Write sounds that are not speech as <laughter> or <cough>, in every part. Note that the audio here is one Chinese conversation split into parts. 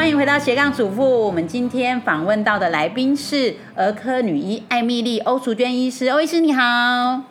欢迎回到斜杠主妇。我们今天访问到的来宾是儿科女医艾米丽欧淑娟医师，欧医师你好。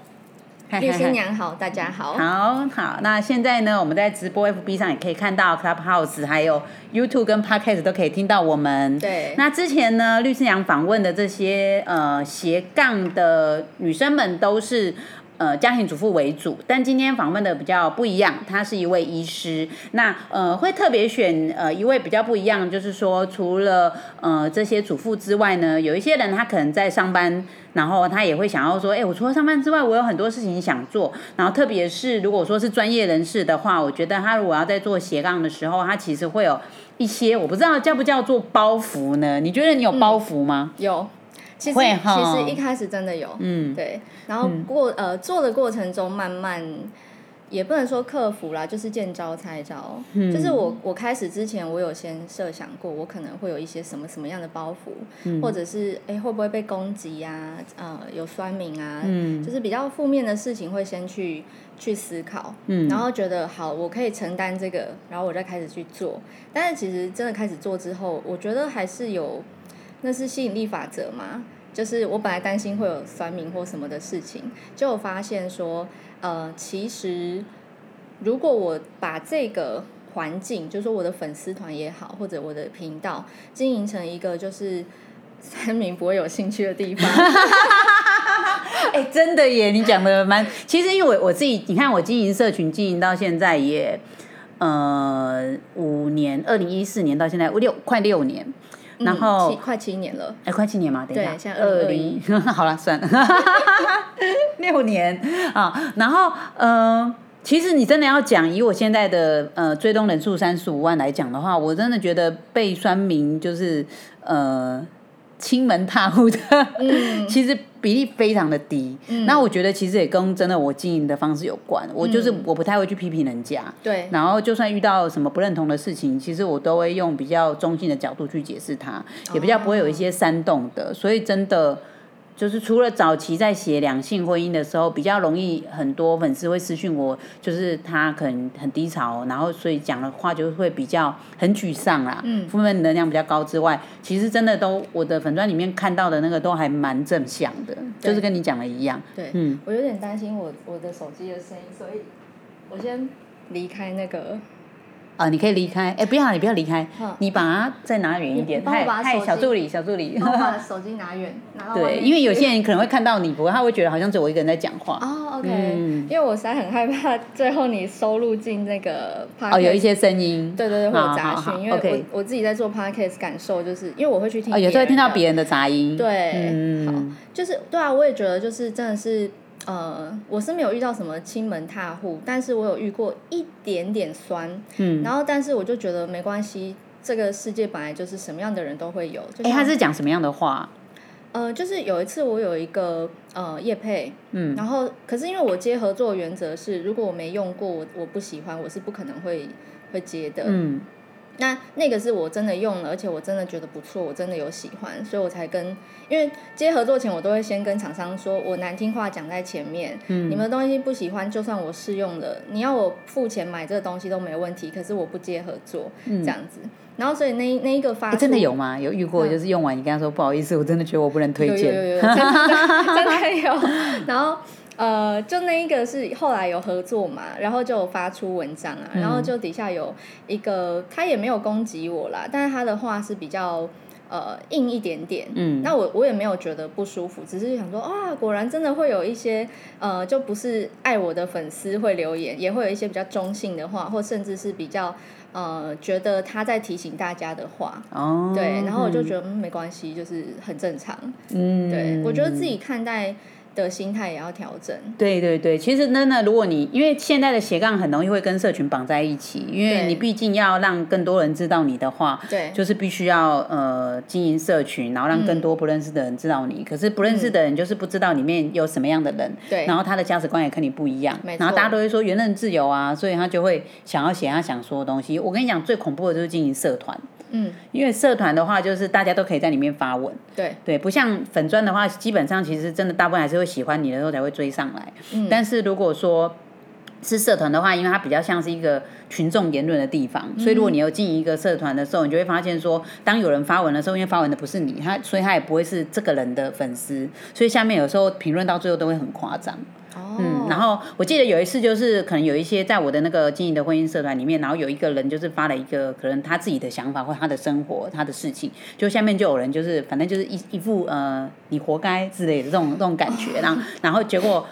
律师娘好，大家好。好好，那现在呢，我们在直播 FB 上也可以看到 Clubhouse，还有 YouTube 跟 Podcast 都可以听到我们。对。那之前呢，律师娘访问的这些呃斜杠的女生们都是。呃，家庭主妇为主，但今天访问的比较不一样，他是一位医师。那呃，会特别选呃一位比较不一样，就是说除了呃这些主妇之外呢，有一些人他可能在上班，然后他也会想要说，哎，我除了上班之外，我有很多事情想做。然后特别是如果说是专业人士的话，我觉得他如果要在做斜杠的时候，他其实会有一些我不知道叫不叫做包袱呢？你觉得你有包袱吗？有。其实其实一开始真的有，嗯，对，然后过呃做的过程中慢慢也不能说克服啦，就是见招拆招。就是我我开始之前，我有先设想过，我可能会有一些什么什么样的包袱，或者是哎会不会被攻击呀？呃，有酸民啊，就是比较负面的事情会先去去思考，然后觉得好，我可以承担这个，然后我再开始去做。但是其实真的开始做之后，我觉得还是有。那是吸引力法则吗？就是我本来担心会有酸民或什么的事情，就发现说，呃，其实如果我把这个环境，就是说我的粉丝团也好，或者我的频道经营成一个就是酸民不会有兴趣的地方，<laughs> 哎，真的耶！你讲的蛮……其实因为我我自己，你看我经营社群经营到现在也呃五年，二零一四年到现在五六快六年。然后快七年了，哎，快七年嘛，等一下，现在二零，<laughs> 好了，算了，<laughs> 六年。啊。然后，呃，其实你真的要讲，以我现在的呃追踪人数三十五万来讲的话，我真的觉得被酸民就是呃。亲门踏户的，<laughs> 其实比例非常的低。那我觉得其实也跟真的我经营的方式有关。我就是我不太会去批评人家，对。然后就算遇到什么不认同的事情，其实我都会用比较中性的角度去解释它，也比较不会有一些煽动的。所以真的。就是除了早期在写两性婚姻的时候，比较容易很多粉丝会私讯我，就是他可能很低潮，然后所以讲的话就会比较很沮丧啦，负面能量比较高之外，其实真的都我的粉钻里面看到的那个都还蛮正向的，就是跟你讲的一样。对，嗯，我有点担心我我的手机的声音，所以我先离开那个。啊，你可以离开，哎，不要，你不要离开，你把它再拿远一点。嗨嗨，小助理，小助理，把手机拿远，<laughs> 拿对，因为有些人可能会看到你，不过他会觉得好像只有我一个人在讲话。哦，OK，因为我实在很害怕最后你收录进那个。哦，有一些声音。对对对，会有杂讯，因为我我自己在做 podcast 感受就是，因为我会去听。哦，有时候听到别人的杂音。对，好，就是对啊，我也觉得就是真的是。呃，我是没有遇到什么亲门踏户，但是我有遇过一点点酸，嗯，然后但是我就觉得没关系，这个世界本来就是什么样的人都会有。哎，他是讲什么样的话？呃，就是有一次我有一个呃叶配，嗯，然后可是因为我接合作原则是，如果我没用过，我我不喜欢，我是不可能会会接的，嗯。那那个是我真的用了，而且我真的觉得不错，我真的有喜欢，所以我才跟，因为接合作前我都会先跟厂商说，我难听话讲在前面，嗯，你们的东西不喜欢，就算我试用了，你要我付钱买这个东西都没问题，可是我不接合作，这样子，然后所以那那一个发真的有吗？有遇过就是用完你跟他说不好意思，我真的觉得我不能推荐，有有有，真的 <laughs> 有，<laughs> 然后。呃，就那一个是后来有合作嘛，然后就发出文章啊，然后就底下有一个他也没有攻击我啦，但是他的话是比较呃硬一点点，嗯，那我我也没有觉得不舒服，只是想说啊，果然真的会有一些呃，就不是爱我的粉丝会留言，也会有一些比较中性的话，或甚至是比较呃觉得他在提醒大家的话，哦，对，然后我就觉得嗯没关系，就是很正常，嗯，对我觉得自己看待。的心态也要调整。对对对，其实呢呢，如果你因为现在的斜杠很容易会跟社群绑在一起，因为你毕竟要让更多人知道你的话，对，就是必须要呃经营社群，然后让更多不认识的人知道你。可是不认识的人就是不知道里面有什么样的人，对，然后他的价值观也跟你不一样，然后大家都会说言论自由啊，所以他就会想要写他想说的东西。我跟你讲，最恐怖的就是经营社团。嗯，因为社团的话，就是大家都可以在里面发文，对。对，不像粉砖的话，基本上其实真的大部分还是会喜欢你的时候才会追上来。嗯，但是如果说是社团的话，因为它比较像是一个群众言论的地方，所以如果你有进一个社团的时候，你就会发现说，当有人发文的时候，因为发文的不是你，他所以他也不会是这个人的粉丝，所以下面有时候评论到最后都会很夸张。嗯，然后我记得有一次就是可能有一些在我的那个经营的婚姻社团里面，然后有一个人就是发了一个可能他自己的想法或他的生活他的事情，就下面就有人就是反正就是一一副呃你活该之类的这种这种感觉，然后然后结果。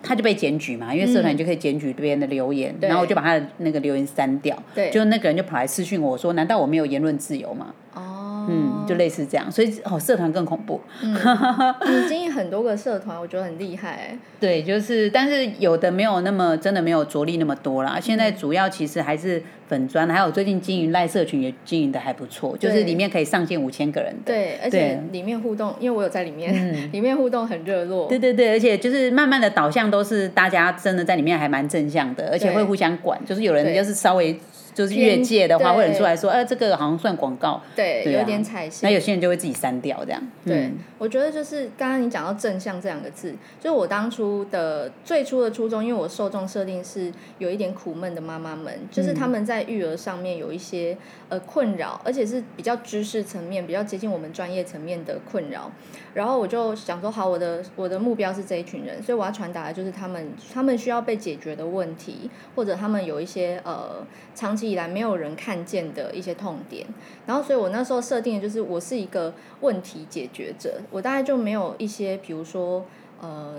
他就被检举嘛，因为社团就可以检举别人的留言，然后我就把他的那个留言删掉。对，就那个人就跑来私讯我说：“难道我没有言论自由吗？”哦，嗯，就类似这样，所以哦，社团更恐怖。<laughs> 你经营很多个社团，我觉得很厉害。对，就是，但是有的没有那么真的没有着力那么多啦。现在主要其实还是。粉砖，还有最近经营赖社群也经营的还不错，就是里面可以上线五千个人的。对，而且里面互动，因为我有在里面，<laughs> 里面互动很热络。对对对，而且就是慢慢的导向都是大家真的在里面还蛮正向的，而且会互相管，就是有人就是稍微。就是越界的话，会有人出来说：“哎，这个好像算广告。”对，有点踩线。那有些人就会自己删掉，这样。对，我觉得就是刚刚你讲到正向这两个字，就是我当初的最初的初衷，因为我受众设定是有一点苦闷的妈妈们，就是他们在育儿上面有一些呃困扰，而且是比较知识层面、比较接近我们专业层面的困扰。然后我就想说，好，我的我的目标是这一群人，所以我要传达的就是他们他们需要被解决的问题，或者他们有一些呃长期以来没有人看见的一些痛点。然后，所以我那时候设定的就是我是一个问题解决者，我大概就没有一些比如说。呃，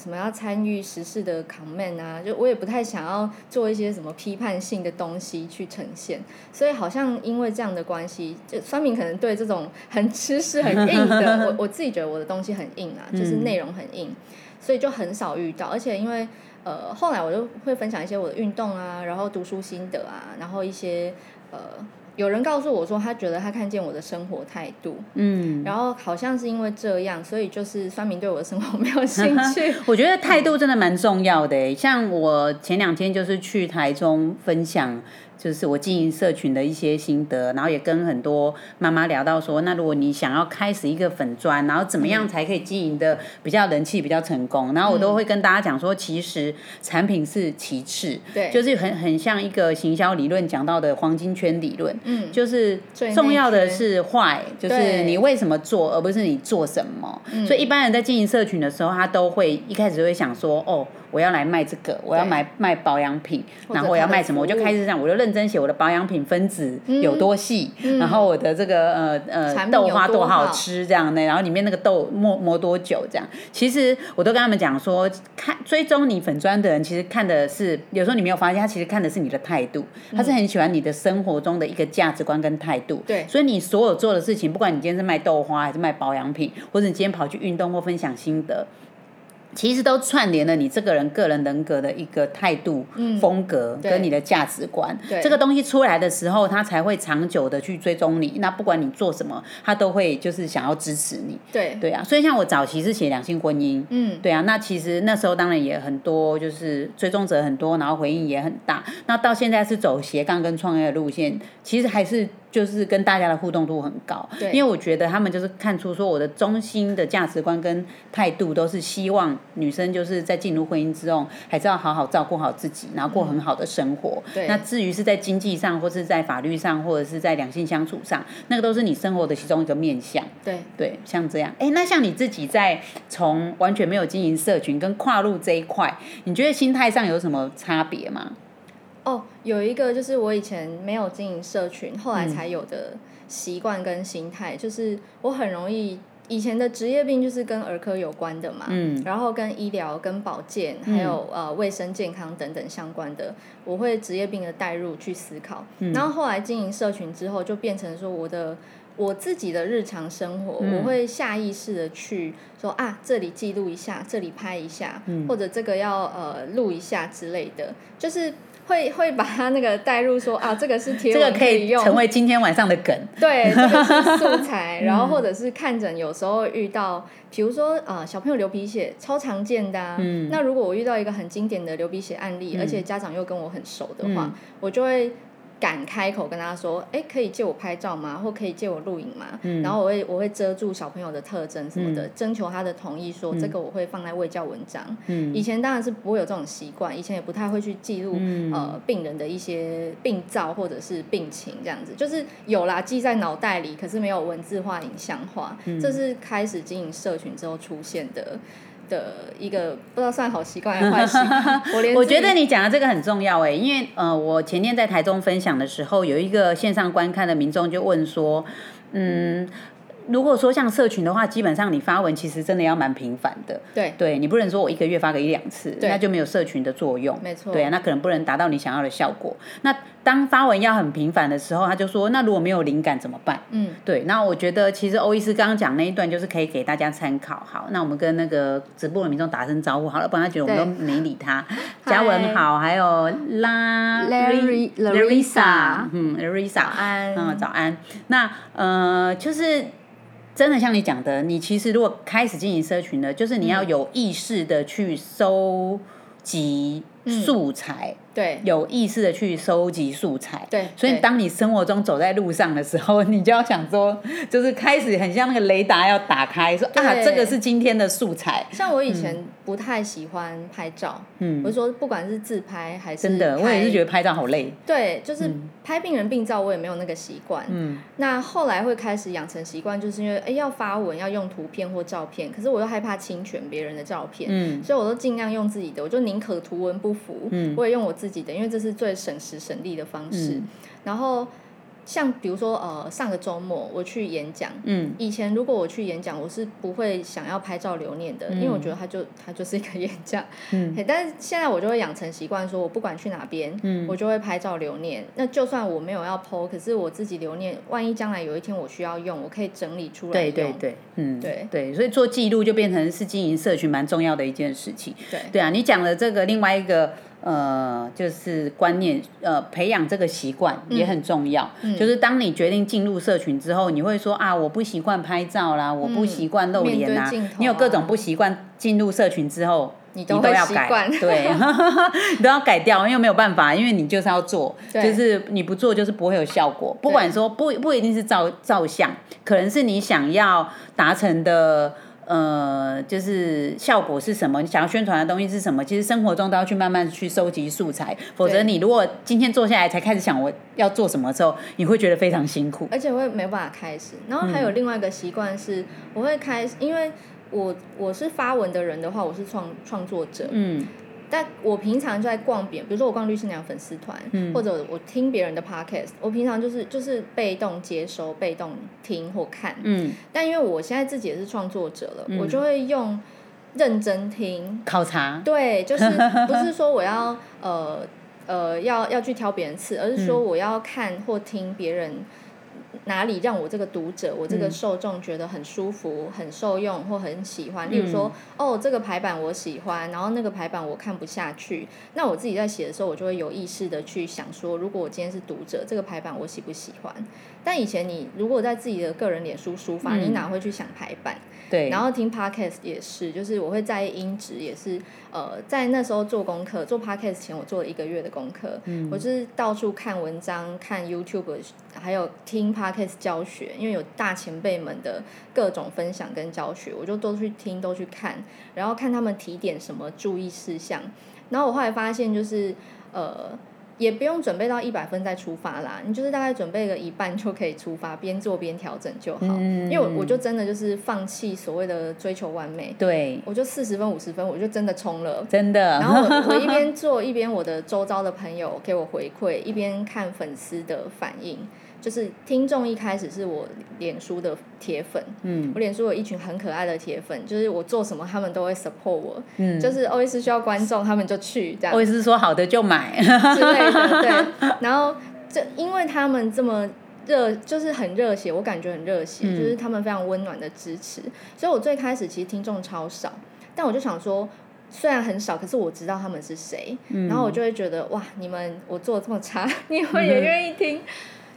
什么要参与时事的 comment 啊？就我也不太想要做一些什么批判性的东西去呈现，所以好像因为这样的关系，就酸明可能对这种很知识很硬的，我 <laughs> 我自己觉得我的东西很硬啊，就是内容很硬，所以就很少遇到。而且因为呃，后来我就会分享一些我的运动啊，然后读书心得啊，然后一些呃。有人告诉我说，他觉得他看见我的生活态度，嗯，然后好像是因为这样，所以就是酸明对我的生活 <laughs> 没有兴趣。<laughs> 我觉得态度真的蛮重要的，像我前两天就是去台中分享。就是我经营社群的一些心得，然后也跟很多妈妈聊到说，那如果你想要开始一个粉砖，然后怎么样才可以经营的比较人气比较成功？然后我都会跟大家讲说，其实产品是其次，对，就是很很像一个行销理论讲到的黄金圈理论，嗯，就是重要的是坏，就是你为什么做，而不是你做什么。所以一般人在经营社群的时候，他都会一开始会想说，哦。我要来卖这个，我要买卖保养品，然后我要卖什么，我就开始这样，我就认真写我的保养品分子有多细，然后我的这个呃呃豆花多好吃这样的，然后里面那个豆磨磨多久这样。其实我都跟他们讲说，看追踪你粉砖的人，其实看的是有时候你没有发现，他其实看的是你的态度，他是很喜欢你的生活中的一个价值观跟态度。对，所以你所有做的事情，不管你今天是卖豆花还是卖保养品，或者你今天跑去运动或分享心得。其实都串联了你这个人个人人格的一个态度、风格跟你的价值观。这个东西出来的时候，他才会长久的去追踪你。那不管你做什么，他都会就是想要支持你。对对啊，所以像我早期是写两性婚姻，嗯，对啊，那其实那时候当然也很多，就是追踪者很多，然后回应也很大。那到现在是走斜杠跟创业的路线，其实还是。就是跟大家的互动度很高，因为我觉得他们就是看出说我的中心的价值观跟态度都是希望女生就是在进入婚姻之后，还是要好好照顾好自己，然后过很好的生活。那至于是在经济上，或是在法律上，或者是在两性相处上，那个都是你生活的其中一个面向。对对，像这样。哎，那像你自己在从完全没有经营社群跟跨入这一块，你觉得心态上有什么差别吗？哦，有一个就是我以前没有经营社群，后来才有的习惯跟心态，就是我很容易以前的职业病就是跟儿科有关的嘛，嗯，然后跟医疗、跟保健，还有呃卫生健康等等相关的，我会职业病的带入去思考，然后后来经营社群之后，就变成说我的我自己的日常生活，我会下意识的去说啊，这里记录一下，这里拍一下，或者这个要呃录一下之类的，就是。会会把它那个带入说啊，这个是贴文可以用，成为今天晚上的梗。对，这个是素 <laughs> 材。然后或者是看诊，有时候遇到，比如说啊，小朋友流鼻血，超常见的。嗯。那如果我遇到一个很经典的流鼻血案例，而且家长又跟我很熟的话，我就会敢开口跟他说，哎，可以借我拍照吗？或可以借我录影吗？然后我会我会遮住小朋友的特征什么的，征求他的同意，说这个我会放在卫教文章。以前当然是不会有这种习惯，以前也不太会去记录呃病人的一些病灶或者是病情这样子，就是有啦记在脑袋里，可是没有文字化、影像化。这是开始经营社群之后出现的。的一个不知道算好习惯还是坏习惯，<laughs> 我我觉得你讲的这个很重要哎，因为呃，我前天在台中分享的时候，有一个线上观看的民众就问说，嗯。如果说像社群的话，基本上你发文其实真的要蛮频繁的。对，对你不能说我一个月发个一两次，那就没有社群的作用。没错。对啊，那可能不能达到你想要的效果。那当发文要很频繁的时候，他就说，那如果没有灵感怎么办？嗯，对。那我觉得其实欧医师刚刚讲那一段就是可以给大家参考。好，那我们跟那个直播的民众打声招呼好了，不然他觉得我们都没理他。嘉文好，还有拉 Larry Larissa，嗯，Larissa，早安，嗯，早安。那呃，就是。真的像你讲的，你其实如果开始经营社群呢，就是你要有意识的去收集素材。对，有意识的去收集素材。对，所以当你生活中走在路上的时候，你就要想说，就是开始很像那个雷达要打开，说啊，这个是今天的素材。像我以前不太喜欢拍照，嗯，我说不管是自拍还是真的，我也是觉得拍照好累。对，就是拍病人病照，我也没有那个习惯。嗯，那后来会开始养成习惯，就是因为哎要发文要用图片或照片，可是我又害怕侵权别人的照片，嗯，所以我都尽量用自己的，我就宁可图文不符，嗯，我也用我自。自己的，因为这是最省时省力的方式。然后。像比如说，呃，上个周末我去演讲。嗯。以前如果我去演讲，我是不会想要拍照留念的，因为我觉得它就它就是一个演讲。嗯。但是现在我就会养成习惯，说我不管去哪边，嗯，我就会拍照留念。那就算我没有要 PO，可是我自己留念，万一将来有一天我需要用，我可以整理出来对对对，嗯，对对，所以做记录就变成是经营社群蛮重要的一件事情。对。对啊，你讲的这个另外一个。呃，就是观念，呃，培养这个习惯也很重要。就是当你决定进入社群之后，你会说啊，我不习惯拍照啦，我不习惯露脸啦。你有各种不习惯，进入社群之后，你都要改，对，<laughs> 你都要改掉，因为没有办法，因为你就是要做，就是你不做就是不会有效果。不管说不不一定是照照相，可能是你想要达成的。呃，就是效果是什么？你想要宣传的东西是什么？其实生活中都要去慢慢去收集素材，否则你如果今天坐下来才开始想我要做什么时候，你会觉得非常辛苦，而且会没办法开始。然后还有另外一个习惯是，我会开，因为我我是发文的人的话，我是创创作者，嗯。但我平常就在逛别，比如说我逛律师娘粉丝团，或者我听别人的 podcast，我平常就是就是被动接收、被动听或看。嗯。但因为我现在自己也是创作者了，我就会用认真听、考察。对，<laughs> 就是不是说我要呃呃要要去挑别人刺，而是说我要看或听别人。哪里让我这个读者，我这个受众觉得很舒服、很受用或很喜欢？例如说，哦，这个排版我喜欢，然后那个排版我看不下去。那我自己在写的时候，我就会有意识的去想说，如果我今天是读者，这个排版我喜不喜欢？但以前你如果在自己的个人脸书书法，你哪会去想排版？对。然后听 podcast 也是，就是我会在意音质，也是呃，在那时候做功课，做 podcast 前我做了一个月的功课，我就是到处看文章、看 YouTube，还有听 podcast 教学，因为有大前辈们的各种分享跟教学，我就都去听、都去看，然后看他们提点什么注意事项，然后我后来发现就是呃。也不用准备到一百分再出发啦，你就是大概准备个一半就可以出发，边做边调整就好。因为我我就真的就是放弃所谓的追求完美，对，我就四十分五十分，我就真的冲了，真的。然后我一边 <laughs> 做一边我的周遭的朋友给我回馈，一边看粉丝的反应。就是听众一开始是我脸书的铁粉，嗯，我脸书有一群很可爱的铁粉，就是我做什么他们都会 support 我，嗯，就是 always 需要观众他们就去这样，always 说好的就买。<laughs> 之类的，对，然后这因为他们这么热，就是很热血，我感觉很热血，就是他们非常温暖的支持，所以我最开始其实听众超少，但我就想说，虽然很少，可是我知道他们是谁，然后我就会觉得哇，你们我做的这么差，<laughs> 你们也愿意听。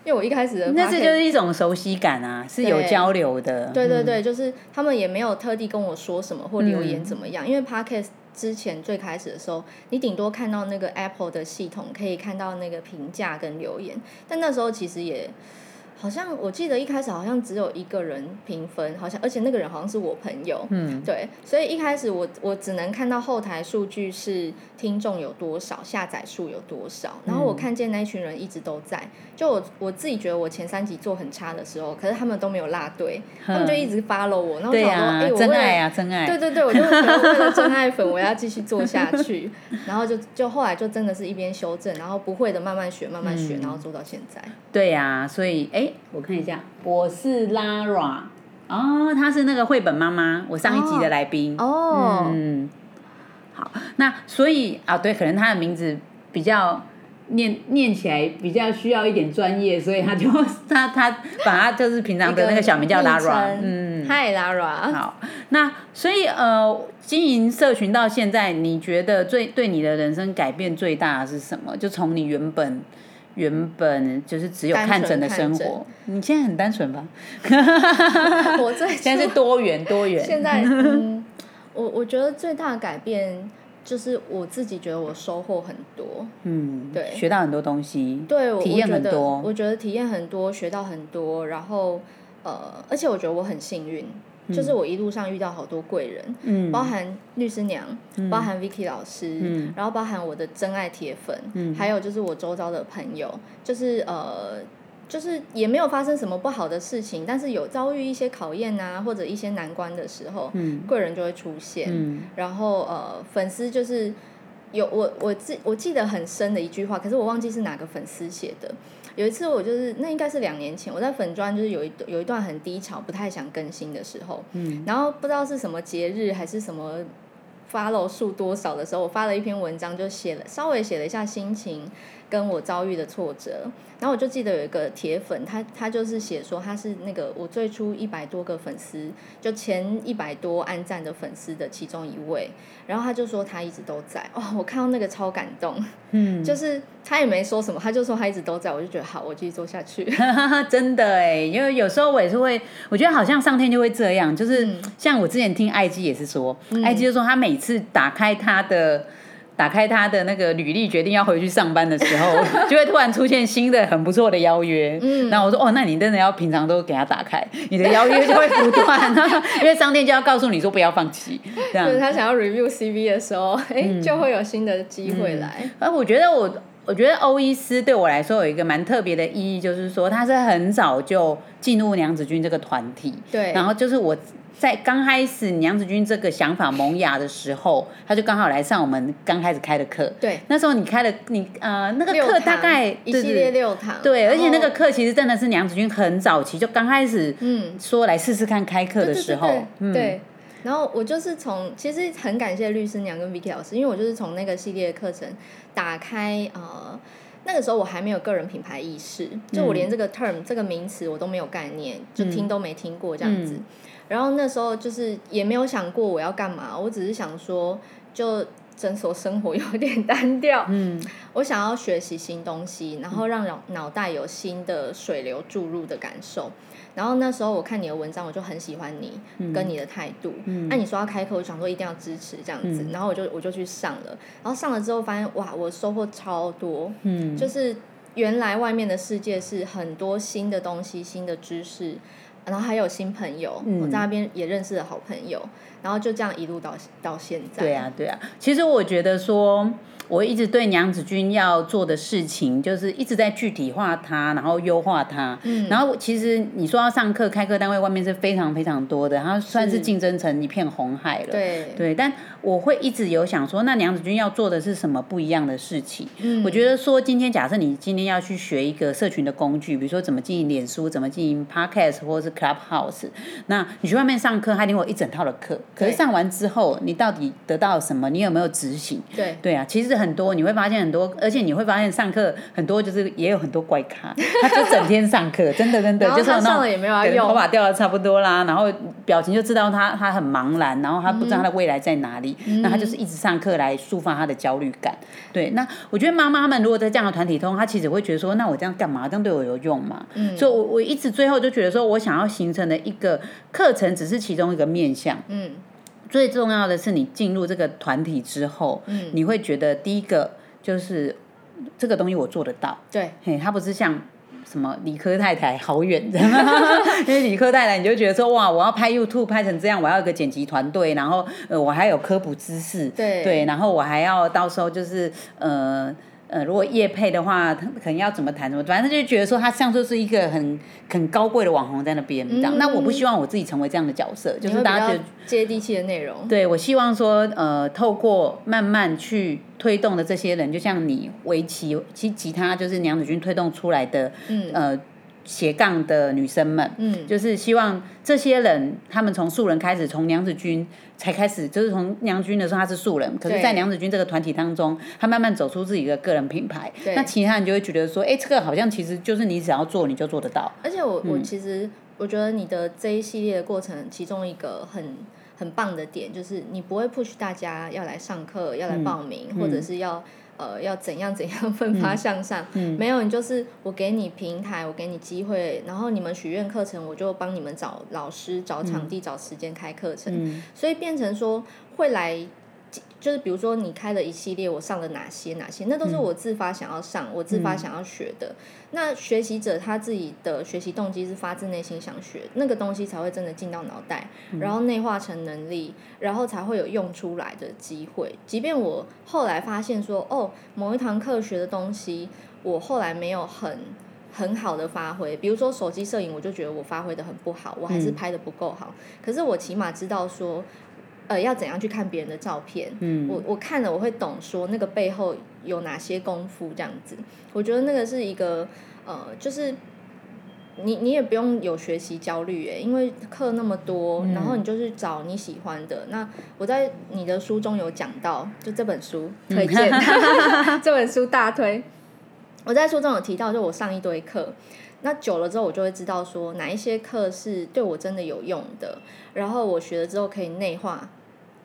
因为我一开始的那这就是一种熟悉感啊，是有交流的。对对对，就是他们也没有特地跟我说什么或留言怎么样，因为 podcast 之前最开始的时候，你顶多看到那个 Apple 的系统可以看到那个评价跟留言，但那时候其实也。好像我记得一开始好像只有一个人评分，好像而且那个人好像是我朋友，嗯，对，所以一开始我我只能看到后台数据是听众有多少，下载数有多少，然后我看见那一群人一直都在，就我我自己觉得我前三集做很差的时候，可是他们都没有落队，他们就一直 follow 我，然后我想说，哎，我真爱啊，真爱，对对对，我就觉得为了真爱粉，我要继续做下去，然后就就后来就真的是一边修正，然后不会的慢慢学，慢慢学，然后做到现在。对呀，所以哎。我看一下，我是 Lara，哦，她是那个绘本妈妈，我上一集的来宾。哦，嗯，好，那所以啊，对，可能她的名字比较念念起来比较需要一点专业，所以她就 <laughs> 她她把他就是平常的那个小名叫 Lara。嗯，Hi Lara。好，那所以呃，经营社群到现在，你觉得最对你的人生改变最大的是什么？就从你原本。原本就是只有看诊的生活，你现在很单纯吧？我最 <laughs> 现在是多元多元。现在，嗯，我我觉得最大的改变就是我自己觉得我收获很多，嗯，对，学到很多东西，对，体验很多，我觉得体验很多，学到很多，然后呃，而且我觉得我很幸运。就是我一路上遇到好多贵人，包含律师娘，包含 Vicky 老师，然后包含我的真爱铁粉，还有就是我周遭的朋友，就是呃，就是也没有发生什么不好的事情，但是有遭遇一些考验啊，或者一些难关的时候，贵人就会出现。然后呃，粉丝就是有我我记我记得很深的一句话，可是我忘记是哪个粉丝写的。有一次我就是那应该是两年前，我在粉砖就是有一有一段很低潮，不太想更新的时候，嗯，然后不知道是什么节日还是什么 follow 数多少的时候，我发了一篇文章，就写了稍微写了一下心情。跟我遭遇的挫折，然后我就记得有一个铁粉，他他就是写说他是那个我最初一百多个粉丝，就前一百多按赞的粉丝的其中一位，然后他就说他一直都在，<laughs> 哦，我看到那个超感动，嗯，就是他也没说什么，他就说他一直都在，我就觉得好，我继续做下去，<laughs> 真的哎，因为有时候我也是会，我觉得好像上天就会这样，就是像我之前听艾姬也是说，IG 就说他每次打开他的。打开他的那个履历，决定要回去上班的时候，<laughs> 就会突然出现新的很不错的邀约。嗯，然后我说哦，那你真的要平常都给他打开，你的邀约就会不断，<laughs> 因为商店就要告诉你说不要放弃。这样，他想要 review CV 的时候，哎，就会有新的机会来。而我觉得我，我觉得欧伊斯对我来说有一个蛮特别的意义，就是说他是很早就进入娘子军这个团体。对，然后就是我。在刚开始娘子军这个想法萌芽的时候，他就刚好来上我们刚开始开的课。对，那时候你开的你呃那个课大概一系列六堂。对，而且那个课其实真的是娘子军很早期就刚开始嗯说来试试看开课的时候。对，然后我就是从其实很感谢律师娘跟 Vicky 老师，因为我就是从那个系列课程打开呃那个时候我还没有个人品牌意识，就我连这个 term 这个名词我都没有概念，就听都没听过这样子。然后那时候就是也没有想过我要干嘛，我只是想说，就诊所生活 <laughs> 有点单调，嗯，我想要学习新东西，然后让脑脑袋有新的水流注入的感受。然后那时候我看你的文章，我就很喜欢你跟你的态度。那你说要开课，我想说一定要支持这样子，然后我就我就去上了。然后上了之后发现，哇，我收获超多，嗯，就是原来外面的世界是很多新的东西、新的知识。然后还有新朋友，我在那边也认识了好朋友，然后就这样一路到到现在。对啊，对啊。其实我觉得说。我一直对娘子军要做的事情，就是一直在具体化它，然后优化它。嗯，然后其实你说要上课，开课单位外面是非常非常多的，然后算是竞争成一片红海了。对对，但我会一直有想说，那娘子军要做的是什么不一样的事情？嗯，我觉得说今天假设你今天要去学一个社群的工具，比如说怎么经营脸书，怎么经营 Podcast 或者是 Clubhouse，那你去外面上课，他一定会一整套的课。可是上完之后，你到底得到了什么？你有没有执行？对对啊，其实。很多你会发现很多，而且你会发现上课很多就是也有很多怪咖，<laughs> 他就整天上课，真的真的就是上了也没有用，头发掉的差不多啦，然后表情就知道他他很茫然，然后他不知道他的未来在哪里，那他就是一直上课来抒发他的焦虑感。对，那我觉得妈妈们如果在这样的团体通，他其实会觉得说，那我这样干嘛？这样对我有用吗？嗯，所以我我一直最后就觉得说，我想要形成的一个课程只是其中一个面向。嗯。最重要的是，你进入这个团体之后，嗯，你会觉得第一个就是这个东西我做得到，对，嘿，它不是像什么理科太太好远，因为理科太太你就觉得说哇，我要拍 YouTube 拍成这样，我要一个剪辑团队，然后呃，我还有科普知识，对，对，然后我还要到时候就是呃。呃，如果叶配的话，他可能要怎么谈？怎么，反正就觉得说他像就是一个很很高贵的网红在那边这样。那我不希望我自己成为这样的角色，就是大家觉得接地气的内容。对，我希望说，呃，透过慢慢去推动的这些人，就像你围棋，其实吉他就是娘子军推动出来的，呃。斜杠的女生们，嗯，就是希望这些人，他们从素人开始，从娘子军才开始，就是从娘军的时候他是素人，可是，在娘子军这个团体当中，他慢慢走出自己的个人品牌，那其他人就会觉得说，哎，这个好像其实就是你只要做，你就做得到。而且我我其实我觉得你的这一系列的过程，其中一个很很棒的点，就是你不会 push 大家要来上课，要来报名，或者是要。呃，要怎样怎样奋发向上？没有，你就是我给你平台，我给你机会，然后你们许愿课程，我就帮你们找老师、找场地、找时间开课程，所以变成说会来。就是比如说你开了一系列，我上了哪些哪些，那都是我自发想要上，我自发想要学的。那学习者他自己的学习动机是发自内心想学，那个东西才会真的进到脑袋，然后内化成能力，然后才会有用出来的机会。即便我后来发现说，哦，某一堂课学的东西，我后来没有很很好的发挥，比如说手机摄影，我就觉得我发挥的很不好，我还是拍的不够好。可是我起码知道说。呃，要怎样去看别人的照片？嗯，我我看了，我会懂说那个背后有哪些功夫这样子。我觉得那个是一个呃，就是你你也不用有学习焦虑诶，因为课那么多，然后你就是找你喜欢的。那我在你的书中有讲到，就这本书推荐，<laughs> 这本书大推。我在书中有提到，就我上一堆课，那久了之后，我就会知道说哪一些课是对我真的有用的，然后我学了之后可以内化。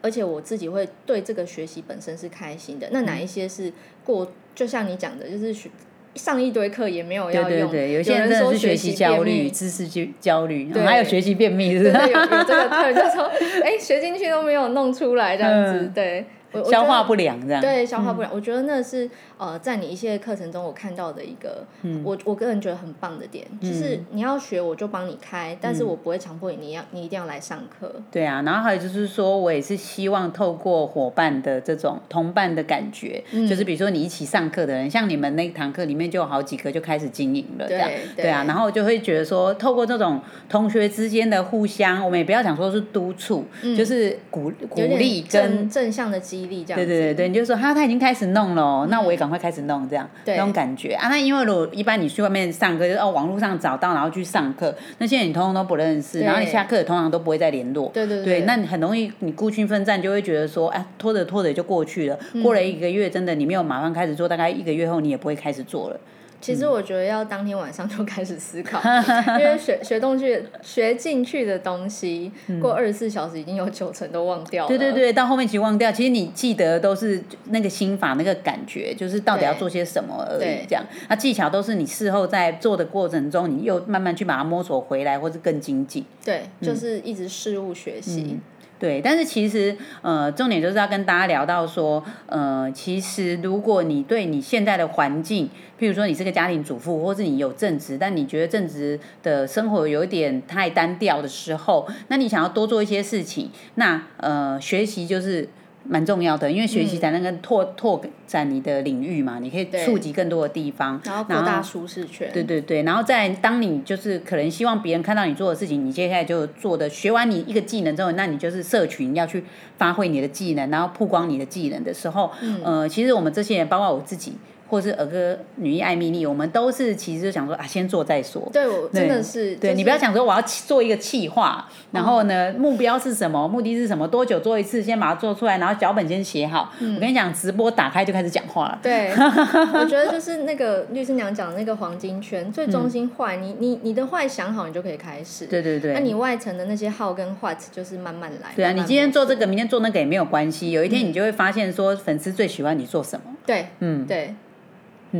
而且我自己会对这个学习本身是开心的。那哪一些是过？就像你讲的，就是学上一堆课也没有要用。对对对，有些人说学习焦虑、知识焦焦虑，还有学习便秘，是不是？有有这个课就说，哎，学进去都没有弄出来这样子，对。消化不良这样，对，消化不良。我觉得那是呃，在你一些课程中我看到的一个，我我个人觉得很棒的点，就是你要学我就帮你开，但是我不会强迫你，你要你一定要来上课。对啊，然后还有就是说我也是希望透过伙伴的这种同伴的感觉，就是比如说你一起上课的人，像你们那堂课里面就有好几个就开始经营了，这样对啊，然后就会觉得说透过这种同学之间的互相，我们也不要讲说是督促，就是鼓鼓励跟正向的激。对对对对，你就说他他已经开始弄了，那我也赶快开始弄，这样那种感觉啊。那因为如果一般你去外面上课，就哦网络上找到，然后去上课，那现在你通通都不认识，然后你下课通常都不会再联络。对对对，那你很容易你孤军奋战，就会觉得说，哎，拖着拖着就过去了。过了一个月，真的你没有马上开始做，大概一个月后你也不会开始做了。其实我觉得要当天晚上 <laughs> 就开始思考，<laughs> 因为学学东西学进去的东西，过二十四小时已经有九成都忘掉了。对对对，到后面其实忘掉，其实你记得都是那个心法那个感觉，就是到底要做些什么而已。这样，那技巧都是你事后在做的过程中，你又慢慢去把它摸索回来，或是更精进。对，就是一直事物学习。对，但是其实，呃，重点就是要跟大家聊到说，呃，其实如果你对你现在的环境，譬如说你是个家庭主妇，或是你有正职，但你觉得正职的生活有一点太单调的时候，那你想要多做一些事情，那呃，学习就是。蛮重要的，因为学习才能够拓拓展你的领域嘛，你可以触及更多的地方，然后扩大舒适圈。对对对，然后在当你就是可能希望别人看到你做的事情，你接下来就做的学完你一个技能之后，那你就是社群要去发挥你的技能，然后曝光你的技能的时候，呃，其实我们这些人，包括我自己。或是儿歌女艺爱蜜莉，我们都是其实就想说啊，先做再说。对，我真的是。对你不要想说我要做一个企划，然后呢目标是什么，目的是什么，多久做一次，先把它做出来，然后脚本先写好。我跟你讲，直播打开就开始讲话了。对，<laughs> 我觉得就是那个律师娘讲的那个黄金圈，最中心坏，你你你的坏想好，你就可以开始。对对对。那你外层的那些好跟坏，就是慢慢来。对啊，你今天做这个，明天做那个也没有关系。有一天你就会发现，说粉丝最喜欢你做什么。对，嗯，对。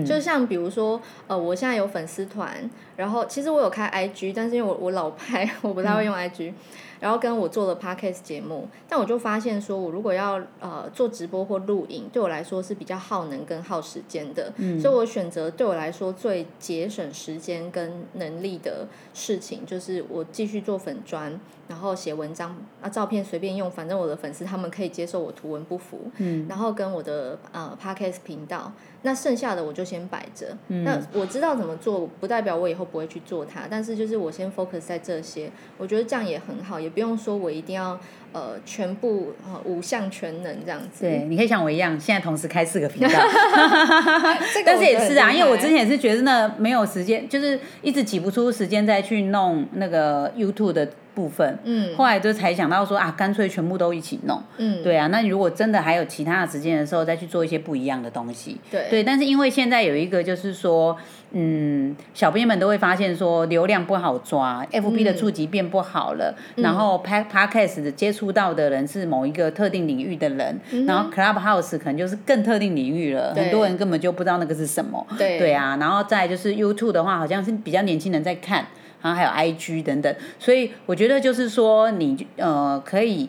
就像比如说，呃，我现在有粉丝团，然后其实我有开 IG，但是因为我我老拍，<laughs> 我不太会用 IG。然后跟我做了 podcast 节目，但我就发现说，我如果要呃做直播或录影，对我来说是比较耗能跟耗时间的，嗯所以我选择对我来说最节省时间跟能力的事情，就是我继续做粉砖，然后写文章啊，照片随便用，反正我的粉丝他们可以接受我图文不符，嗯，然后跟我的呃 podcast 频道，那剩下的我就先摆着，嗯那我知道怎么做，不代表我以后不会去做它，但是就是我先 focus 在这些，我觉得这样也很好。也不用说，我一定要呃全部呃五项全能这样子。对，你可以像我一样，现在同时开四个频道。<laughs> 但是也是啊，因为我之前也是觉得那没有时间，就是一直挤不出时间再去弄那个 YouTube 的。部分，嗯，后来就才想到说啊，干脆全部都一起弄，嗯，对啊，那你如果真的还有其他的时间的时候，再去做一些不一样的东西，对，对，但是因为现在有一个就是说，嗯，小编们都会发现说流量不好抓，FB 的触及变不好了，然后拍 Podcast 接触到的人是某一个特定领域的人，然后 Clubhouse 可能就是更特定领域了，很多人根本就不知道那个是什么，对，对啊，然后再就是 YouTube 的话，好像是比较年轻人在看。然后还有 I G 等等，所以我觉得就是说，你呃可以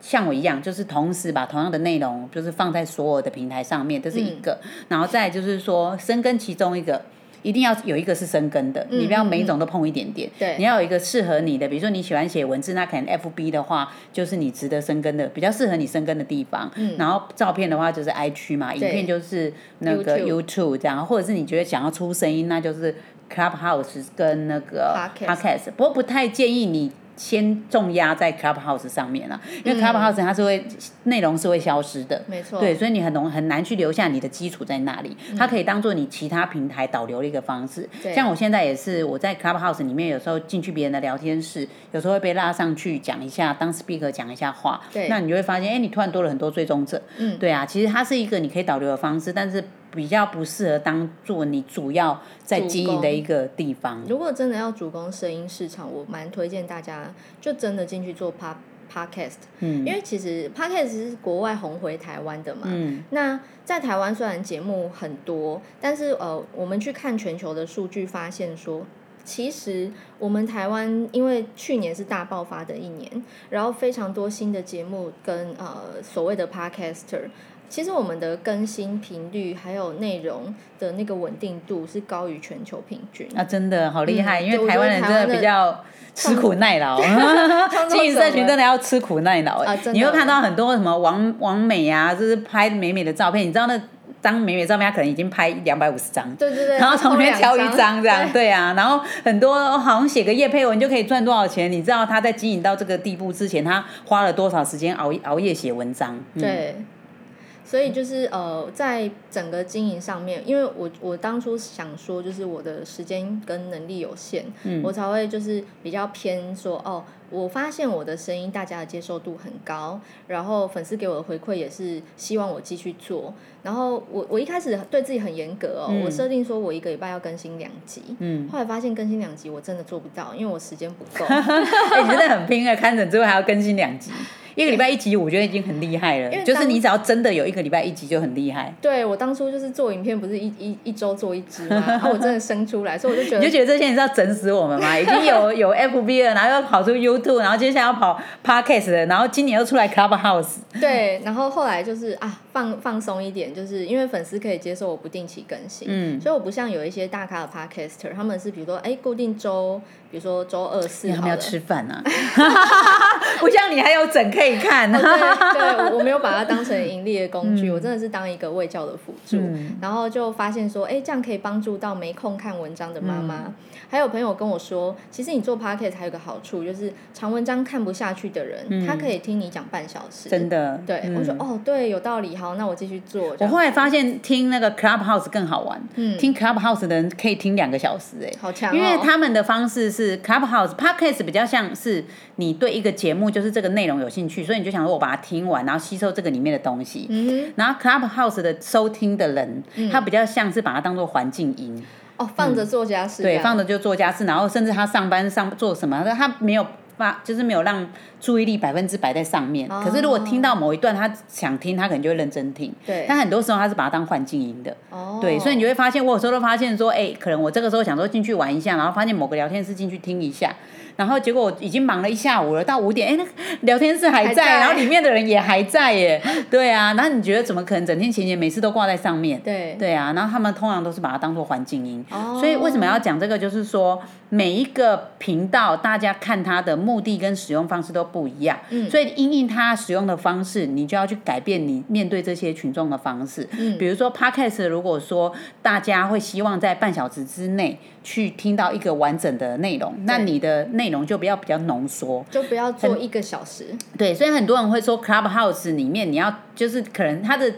像我一样，就是同时把同样的内容，就是放在所有的平台上面，这是一个。然后再就是说，深耕其中一个，一定要有一个是深耕的，你不要每一种都碰一点点。对，你要有一个适合你的，比如说你喜欢写文字，那可能 F B 的话，就是你值得深耕的，比较适合你深耕的地方。嗯。然后照片的话就是 I G 嘛，影片就是那个 YouTube 这样，或者是你觉得想要出声音，那就是。Clubhouse 跟那个 Podcast，不过不太建议你先重压在 Clubhouse 上面了，因为 Clubhouse 它是会内容是会消失的，没错，对，所以你很容很难去留下你的基础在那里。它可以当做你其他平台导流的一个方式。像我现在也是，我在 Clubhouse 里面有时候进去别人的聊天室，有时候会被拉上去讲一下，当 speaker 讲一下话。那你就会发现，哎，你突然多了很多追踪者。嗯，对啊，其实它是一个你可以导流的方式，但是。比较不适合当做你主要在经营的一个地方。如果真的要主攻声音市场，我蛮推荐大家就真的进去做 pod podcast。嗯，因为其实 podcast 是国外红回台湾的嘛。嗯。那在台湾虽然节目很多，但是呃，我们去看全球的数据，发现说，其实我们台湾因为去年是大爆发的一年，然后非常多新的节目跟呃所谓的 podcaster。其实我们的更新频率还有内容的那个稳定度是高于全球平均。啊，真的好厉害！因为台湾人真的比较吃苦耐劳，<laughs> 经营社群真的要吃苦耐劳。你会看到很多什么王王美啊，就是拍美美的照片。你知道那张美美照片，他可能已经拍两百五十张，对对对，然后从里面挑一张这样，对啊。然后很多好像写个叶配文就可以赚多少钱？你知道他在经营到这个地步之前，他花了多少时间熬熬夜写文章？对。所以就是呃，在整个经营上面，因为我我当初想说，就是我的时间跟能力有限，我才会就是比较偏说哦，我发现我的声音大家的接受度很高，然后粉丝给我的回馈也是希望我继续做，然后我我一开始对自己很严格哦，我设定说我一个礼拜要更新两集，嗯，后来发现更新两集我真的做不到，因为我时间不够，<laughs> 你真的很拼啊，看诊之后还要更新两集。一个礼拜一集，我觉得已经很厉害了。就是你只要真的有一个礼拜一集，就很厉害。对我当初就是做影片，不是一一一周做一支吗？然 <laughs> 后我真的生出来，所以我就觉得，你就觉得这些人是要整死我们吗？<laughs> 已经有有 FB 了，然后又跑出 YouTube，然后接下来要跑 Podcast 了，然后今年又出来 Clubhouse。对，然后后来就是啊，放放松一点，就是因为粉丝可以接受我不定期更新，嗯，所以我不像有一些大咖的 Podcaster，他们是比如说哎固定周，比如说周二四，他们要吃饭啊，<laughs> 不像你还有整可以。以看。对 <laughs> 对，我没有把它当成盈利的工具，我真的是当一个卫教的辅助。然后就发现说，哎，这样可以帮助到没空看文章的妈妈。还有朋友跟我说，其实你做 podcast 还有个好处，就是长文章看不下去的人，他可以听你讲半小时。真的。对，我说哦，对，有道理。好，那我继续做。我后来发现听那个 Clubhouse 更好玩。嗯。听 Clubhouse 的人可以听两个小时，哎，好强。因为他们的方式是 Clubhouse podcast 比较像是你对一个节目就是这个内容有兴趣，所以你就想说我把它听完，然后吸收这个里面的东西。嗯。然后 Clubhouse 的收听的人，他比较像是把它当做环境音。哦，放着做家事，对，放着就做家事，然后甚至他上班上做什么，他没有发，就是没有让注意力百分之百在上面。可是如果听到某一段他想听，他可能就会认真听。对，但很多时候他是把它当环境音的。哦，对，所以你就会发现，我有时候都发现说，哎，可能我这个时候想说进去玩一下，然后发现某个聊天室进去听一下。然后结果我已经忙了一下午了，到五点，哎，那聊天室还在，然后里面的人也还在耶。<laughs> 对啊，然后你觉得怎么可能整天前前每次都挂在上面？对对啊，然后他们通常都是把它当做环境音。哦。所以为什么要讲这个？就是说每一个频道大家看它的目的跟使用方式都不一样。嗯。所以因应它使用的方式，你就要去改变你面对这些群众的方式。嗯。比如说 Podcast，如果说大家会希望在半小时之内。去听到一个完整的内容，那你的内容就不要比较浓缩，就不要做一个小时。对，所以很多人会说，Clubhouse 里面你要就是可能它的。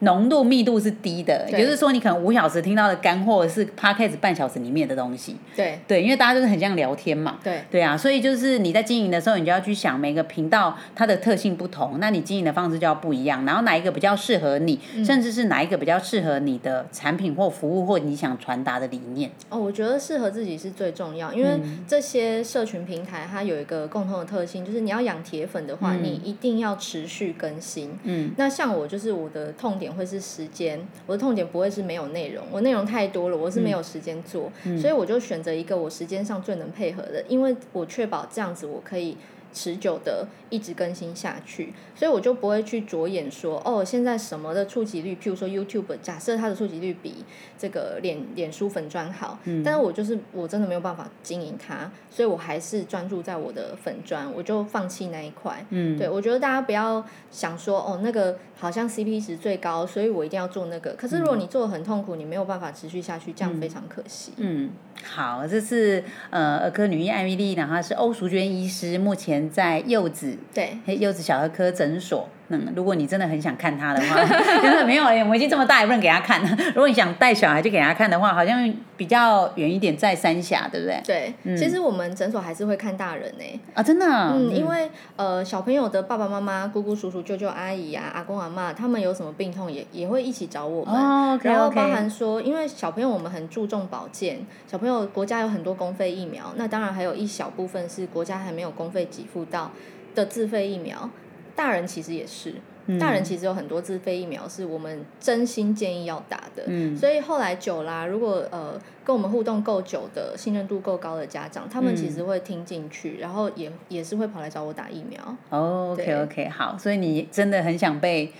浓度密度是低的，也就是说，你可能五小时听到的干货是 podcast 半小时里面的东西。对对，因为大家就是很像聊天嘛。对对啊，所以就是你在经营的时候，你就要去想每个频道它的特性不同，那你经营的方式就要不一样。然后哪一个比较适合你，甚至是哪一个比较适合你的产品或服务或你想传达的理念。哦，我觉得适合自己是最重要，因为这些社群平台它有一个共同的特性，就是你要养铁粉的话，你一定要持续更新。嗯，那像我就是我的痛点。会是时间，我的痛点不会是没有内容，我内容太多了，我是没有时间做，所以我就选择一个我时间上最能配合的，因为我确保这样子我可以。持久的一直更新下去，所以我就不会去着眼说哦，现在什么的触及率，譬如说 YouTube，假设它的触及率比这个脸脸书粉砖好，嗯，但是我就是我真的没有办法经营它，所以我还是专注在我的粉砖，我就放弃那一块，嗯，对我觉得大家不要想说哦，那个好像 CP 值最高，所以我一定要做那个，可是如果你做的很痛苦，你没有办法持续下去，这样非常可惜，嗯。好，这是呃儿科女医艾米丽，然后是欧淑娟医师，目前在柚子对柚子小儿科诊所。嗯，如果你真的很想看他的话，<laughs> 真的没有哎，我已经这么大也不能给他看。如果你想带小孩去给他看的话，好像比较远一点，在三峡，对不对？对，其实我们诊所还是会看大人呢。啊，真的？嗯，因为呃，小朋友的爸爸妈妈、姑姑、叔叔、舅舅、阿姨啊、阿公、阿妈，他们有什么病痛也也会一起找我们。哦，然后包含说，因为小朋友我们很注重保健，小朋友国家有很多公费疫苗，那当然还有一小部分是国家还没有公费给付到的自费疫苗。大人其实也是，大人其实有很多自费疫苗是我们真心建议要打的。嗯，所以后来久啦，如果呃跟我们互动够久的、信任度够高的家长，他们其实会听进去，然后也也是会跑来找我打疫苗。哦，OK OK，好，所以你真的很想被。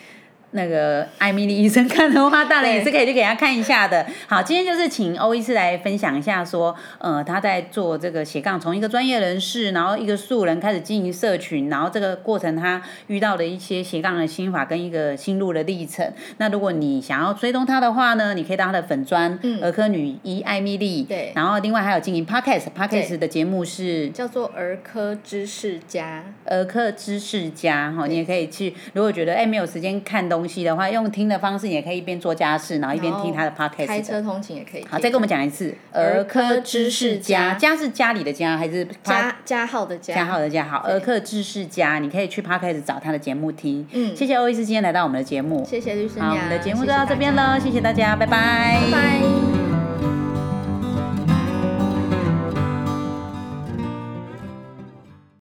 那个艾米丽医生看的话，当然也是可以去给他看一下的。好，今天就是请欧医师来分享一下，说呃他在做这个斜杠，从一个专业人士，然后一个素人开始经营社群，然后这个过程他遇到的一些斜杠的心法跟一个心路的历程。那如果你想要追踪他的话呢，你可以当他的粉砖儿科女医艾米丽。对。然后另外还有经营 podcast，podcast 的节目是叫做儿科知识家。儿科知识家哈，你也可以去。如果觉得哎没有时间看东西的话，用听的方式也可以一边做家事，然后一边听他的 podcast。开车通勤也可以。好，再跟我们讲一次，儿科知识家，家是家里的家还是加加号的家？加号的家。好，儿科知识家，你可以去 podcast 找他的节目听。嗯，谢谢欧医师今天来到我们的节目。谢谢律师好，我们的节目就到这边了，谢谢大家，拜拜。拜拜。